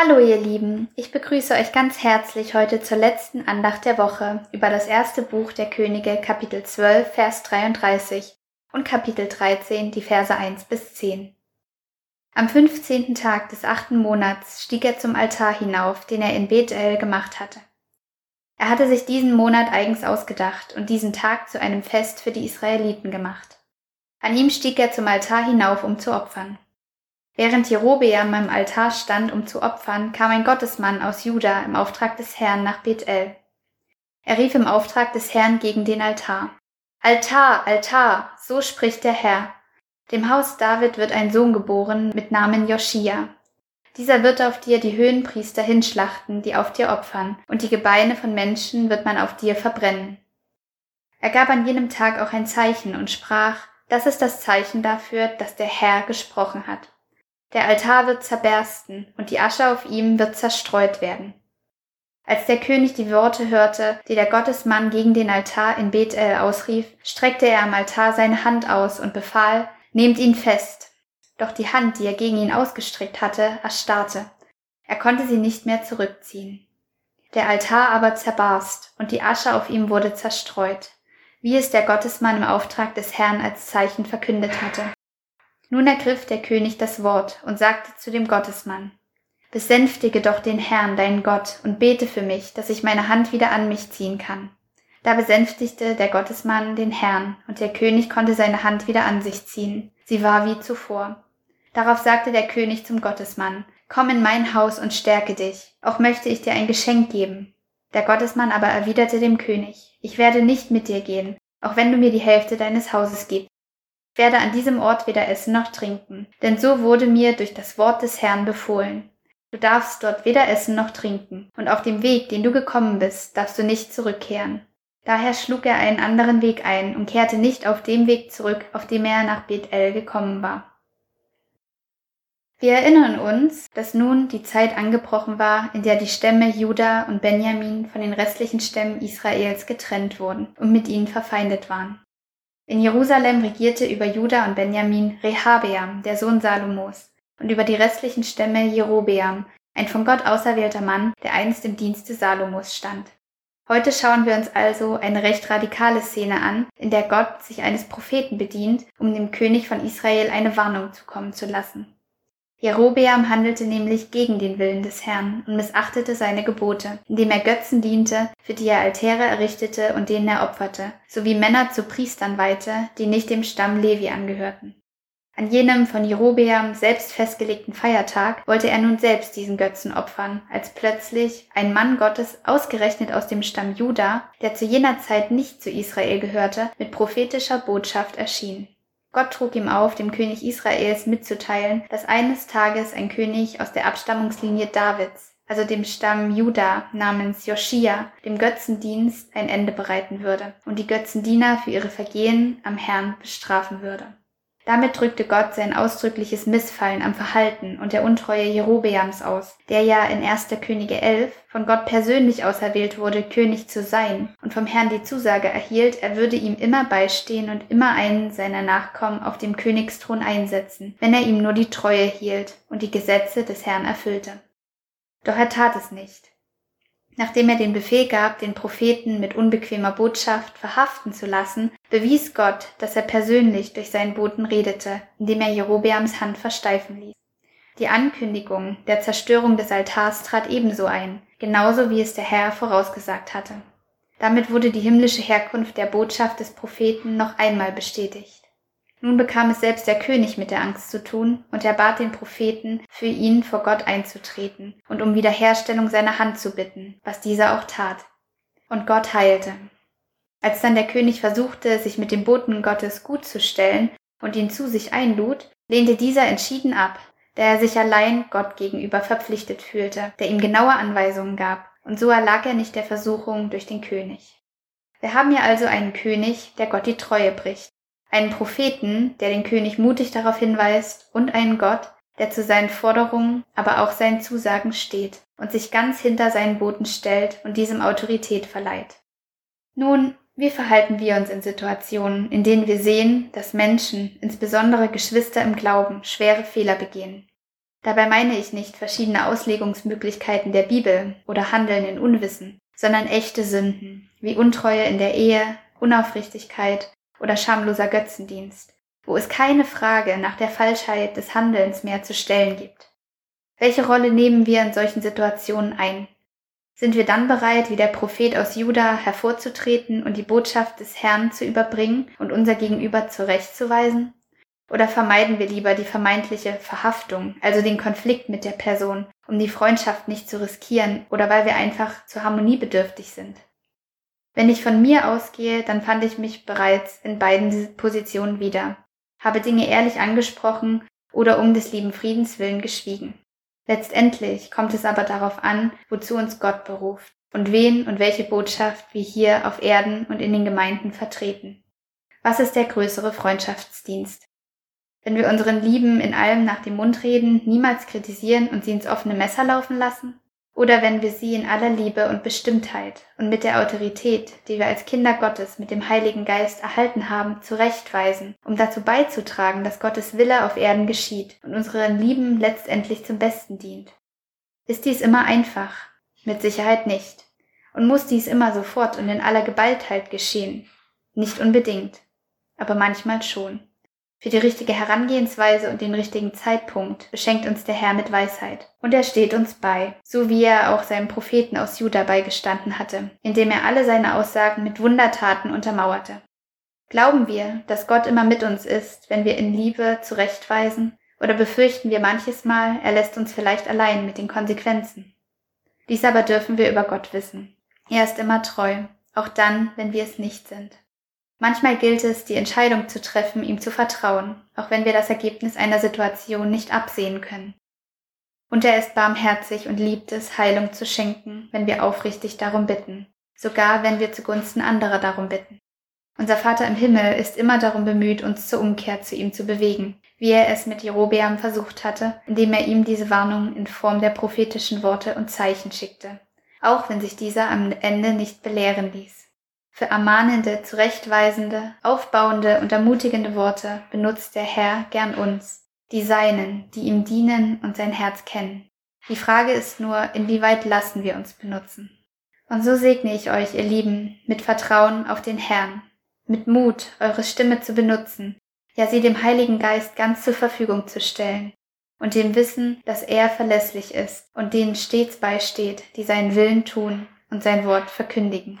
Hallo ihr Lieben, ich begrüße euch ganz herzlich heute zur letzten Andacht der Woche über das erste Buch der Könige Kapitel 12 Vers 33 und Kapitel 13 die Verse 1 bis 10. Am 15. Tag des achten Monats stieg er zum Altar hinauf, den er in Bethel gemacht hatte. Er hatte sich diesen Monat eigens ausgedacht und diesen Tag zu einem Fest für die Israeliten gemacht. An ihm stieg er zum Altar hinauf, um zu opfern. Während Jerobeam am Altar stand, um zu opfern, kam ein Gottesmann aus Juda im Auftrag des Herrn nach Bethel. Er rief im Auftrag des Herrn gegen den Altar. Altar, Altar, so spricht der Herr. Dem Haus David wird ein Sohn geboren mit Namen Joschia. Dieser wird auf dir die Höhenpriester hinschlachten, die auf dir opfern, und die Gebeine von Menschen wird man auf dir verbrennen. Er gab an jenem Tag auch ein Zeichen und sprach, das ist das Zeichen dafür, dass der Herr gesprochen hat. Der Altar wird zerbersten und die Asche auf ihm wird zerstreut werden. Als der König die Worte hörte, die der Gottesmann gegen den Altar in Bethel ausrief, streckte er am Altar seine Hand aus und befahl, nehmt ihn fest. Doch die Hand, die er gegen ihn ausgestreckt hatte, erstarrte. Er konnte sie nicht mehr zurückziehen. Der Altar aber zerbarst und die Asche auf ihm wurde zerstreut, wie es der Gottesmann im Auftrag des Herrn als Zeichen verkündet hatte. Nun ergriff der König das Wort und sagte zu dem Gottesmann, Besänftige doch den Herrn, deinen Gott, und bete für mich, dass ich meine Hand wieder an mich ziehen kann. Da besänftigte der Gottesmann den Herrn, und der König konnte seine Hand wieder an sich ziehen. Sie war wie zuvor. Darauf sagte der König zum Gottesmann, Komm in mein Haus und stärke dich, auch möchte ich dir ein Geschenk geben. Der Gottesmann aber erwiderte dem König, Ich werde nicht mit dir gehen, auch wenn du mir die Hälfte deines Hauses gibst werde an diesem Ort weder essen noch trinken, denn so wurde mir durch das Wort des Herrn befohlen. Du darfst dort weder essen noch trinken, und auf dem Weg, den du gekommen bist, darfst du nicht zurückkehren. Daher schlug er einen anderen Weg ein und kehrte nicht auf dem Weg zurück, auf dem er nach Bethel gekommen war. Wir erinnern uns, dass nun die Zeit angebrochen war, in der die Stämme Juda und Benjamin von den restlichen Stämmen Israels getrennt wurden und mit ihnen verfeindet waren. In Jerusalem regierte über Juda und Benjamin Rehabeam, der Sohn Salomos, und über die restlichen Stämme Jerobeam, ein von Gott auserwählter Mann, der einst im Dienste Salomos stand. Heute schauen wir uns also eine recht radikale Szene an, in der Gott sich eines Propheten bedient, um dem König von Israel eine Warnung zukommen zu lassen. Jerobeam handelte nämlich gegen den Willen des Herrn und missachtete seine Gebote, indem er Götzen diente, für die er Altäre errichtete und denen er opferte, sowie Männer zu Priestern weihte, die nicht dem Stamm Levi angehörten. An jenem von Jerobeam selbst festgelegten Feiertag wollte er nun selbst diesen Götzen opfern, als plötzlich ein Mann Gottes ausgerechnet aus dem Stamm Juda, der zu jener Zeit nicht zu Israel gehörte, mit prophetischer Botschaft erschien. Gott trug ihm auf, dem König Israels mitzuteilen, dass eines Tages ein König aus der Abstammungslinie Davids, also dem Stamm Juda namens Joschia, dem Götzendienst ein Ende bereiten würde und die Götzendiener für ihre Vergehen am Herrn bestrafen würde. Damit drückte Gott sein ausdrückliches Missfallen am Verhalten und der Untreue Jerobeams aus, der ja in 1. Könige 11 von Gott persönlich auserwählt wurde, König zu sein und vom Herrn die Zusage erhielt, er würde ihm immer beistehen und immer einen seiner Nachkommen auf dem Königsthron einsetzen, wenn er ihm nur die Treue hielt und die Gesetze des Herrn erfüllte. Doch er tat es nicht. Nachdem er den Befehl gab, den Propheten mit unbequemer Botschaft verhaften zu lassen, bewies Gott, dass er persönlich durch seinen Boten redete, indem er Jerobeams Hand versteifen ließ. Die Ankündigung der Zerstörung des Altars trat ebenso ein, genauso wie es der Herr vorausgesagt hatte. Damit wurde die himmlische Herkunft der Botschaft des Propheten noch einmal bestätigt. Nun bekam es selbst der König mit der Angst zu tun, und er bat den Propheten, für ihn vor Gott einzutreten und um Wiederherstellung seiner Hand zu bitten, was dieser auch tat. Und Gott heilte. Als dann der König versuchte, sich mit dem Boten Gottes gut zu stellen und ihn zu sich einlud, lehnte dieser entschieden ab, da er sich allein Gott gegenüber verpflichtet fühlte, der ihm genaue Anweisungen gab, und so erlag er nicht der Versuchung durch den König. Wir haben hier also einen König, der Gott die Treue bricht, einen Propheten, der den König mutig darauf hinweist, und einen Gott, der zu seinen Forderungen, aber auch seinen Zusagen steht und sich ganz hinter seinen Boten stellt und diesem Autorität verleiht. Nun, wie verhalten wir uns in Situationen, in denen wir sehen, dass Menschen, insbesondere Geschwister im Glauben, schwere Fehler begehen? Dabei meine ich nicht verschiedene Auslegungsmöglichkeiten der Bibel oder Handeln in Unwissen, sondern echte Sünden, wie Untreue in der Ehe, Unaufrichtigkeit oder schamloser Götzendienst, wo es keine Frage nach der Falschheit des Handelns mehr zu stellen gibt. Welche Rolle nehmen wir in solchen Situationen ein? Sind wir dann bereit, wie der Prophet aus Juda hervorzutreten und die Botschaft des Herrn zu überbringen und unser Gegenüber zurechtzuweisen? Oder vermeiden wir lieber die vermeintliche Verhaftung, also den Konflikt mit der Person, um die Freundschaft nicht zu riskieren oder weil wir einfach zu harmoniebedürftig sind? Wenn ich von mir ausgehe, dann fand ich mich bereits in beiden Positionen wieder, habe Dinge ehrlich angesprochen oder um des lieben Friedens willen geschwiegen. Letztendlich kommt es aber darauf an, wozu uns Gott beruft und wen und welche Botschaft wir hier auf Erden und in den Gemeinden vertreten. Was ist der größere Freundschaftsdienst? Wenn wir unseren Lieben in allem nach dem Mund reden, niemals kritisieren und sie ins offene Messer laufen lassen? Oder wenn wir sie in aller Liebe und Bestimmtheit und mit der Autorität, die wir als Kinder Gottes mit dem Heiligen Geist erhalten haben, zurechtweisen, um dazu beizutragen, dass Gottes Wille auf Erden geschieht und unseren Lieben letztendlich zum Besten dient? Ist dies immer einfach? Mit Sicherheit nicht. Und muss dies immer sofort und in aller Geballtheit geschehen? Nicht unbedingt, aber manchmal schon. Für die richtige Herangehensweise und den richtigen Zeitpunkt beschenkt uns der Herr mit Weisheit. Und er steht uns bei, so wie er auch seinem Propheten aus Juda beigestanden hatte, indem er alle seine Aussagen mit Wundertaten untermauerte. Glauben wir, dass Gott immer mit uns ist, wenn wir in Liebe zurechtweisen, oder befürchten wir manches Mal, er lässt uns vielleicht allein mit den Konsequenzen? Dies aber dürfen wir über Gott wissen. Er ist immer treu, auch dann, wenn wir es nicht sind. Manchmal gilt es, die Entscheidung zu treffen, ihm zu vertrauen, auch wenn wir das Ergebnis einer Situation nicht absehen können. Und er ist barmherzig und liebt es, Heilung zu schenken, wenn wir aufrichtig darum bitten, sogar wenn wir zugunsten anderer darum bitten. Unser Vater im Himmel ist immer darum bemüht, uns zur Umkehr zu ihm zu bewegen, wie er es mit Jerobeam versucht hatte, indem er ihm diese Warnung in Form der prophetischen Worte und Zeichen schickte, auch wenn sich dieser am Ende nicht belehren ließ. Für ermahnende, zurechtweisende, aufbauende und ermutigende Worte benutzt der Herr gern uns, die Seinen, die ihm dienen und sein Herz kennen. Die Frage ist nur, inwieweit lassen wir uns benutzen. Und so segne ich euch, ihr Lieben, mit Vertrauen auf den Herrn, mit Mut, eure Stimme zu benutzen, ja sie dem Heiligen Geist ganz zur Verfügung zu stellen, und dem Wissen, dass er verlässlich ist und denen stets beisteht, die seinen Willen tun und sein Wort verkündigen.